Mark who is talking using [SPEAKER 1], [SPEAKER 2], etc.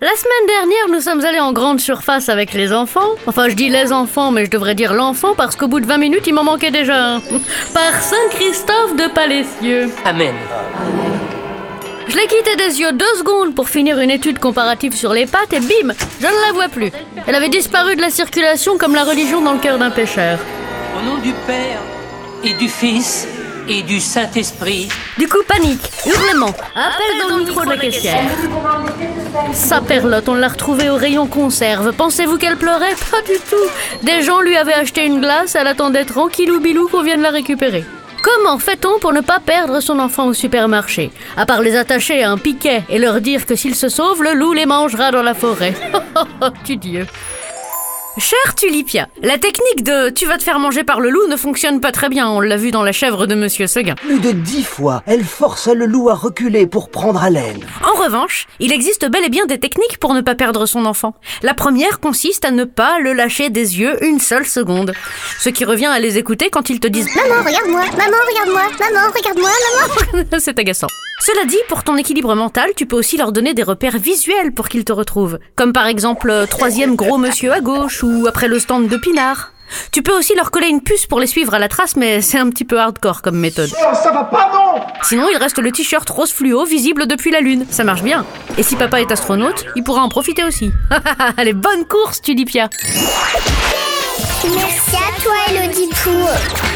[SPEAKER 1] la semaine dernière, nous sommes allés en grande surface avec les enfants. Enfin, je dis les enfants, mais je devrais dire l'enfant parce qu'au bout de 20 minutes, il m'en manquait déjà un. Par Saint-Christophe de Palaissieux.
[SPEAKER 2] Amen.
[SPEAKER 1] Je l'ai quitté des yeux deux secondes pour finir une étude comparative sur les pattes et bim, je ne la vois plus. Elle avait disparu de la circulation comme la religion dans le cœur d'un pêcheur.
[SPEAKER 2] Au nom du Père et du Fils et du Saint-Esprit.
[SPEAKER 1] Du coup, panique, hurlement, appel dans le micro de la caissière. Sa perlotte, on l'a retrouvée au rayon conserve. Pensez-vous qu'elle pleurait? Pas du tout. Des gens lui avaient acheté une glace, elle attendait tranquillou bilou qu'on vienne la récupérer. Comment fait-on pour ne pas perdre son enfant au supermarché? À part les attacher à un piquet et leur dire que s'ils se sauvent, le loup les mangera dans la forêt. Oh, tu Dieu. Cher Tulipia, la technique de tu vas te faire manger par le loup ne fonctionne pas très bien, on l'a vu dans la chèvre de Monsieur Seguin.
[SPEAKER 3] Plus de dix fois, elle force le loup à reculer pour prendre haleine.
[SPEAKER 1] En revanche, il existe bel et bien des techniques pour ne pas perdre son enfant. La première consiste à ne pas le lâcher des yeux une seule seconde. Ce qui revient à les écouter quand ils te disent
[SPEAKER 4] Maman, regarde-moi, maman, regarde-moi, maman, regarde-moi, maman.
[SPEAKER 1] C'est agaçant. Cela dit, pour ton équilibre mental, tu peux aussi leur donner des repères visuels pour qu'ils te retrouvent. Comme par exemple, euh, troisième gros monsieur à gauche ou après le stand de Pinard. Tu peux aussi leur coller une puce pour les suivre à la trace, mais c'est un petit peu hardcore comme méthode.
[SPEAKER 5] Oh, ça va pas, non
[SPEAKER 1] Sinon, il reste le t-shirt rose fluo visible depuis la Lune. Ça marche bien. Et si papa est astronaute, il pourra en profiter aussi. Allez, bonne course, Tulipia
[SPEAKER 4] Merci à toi, Élodie Pou.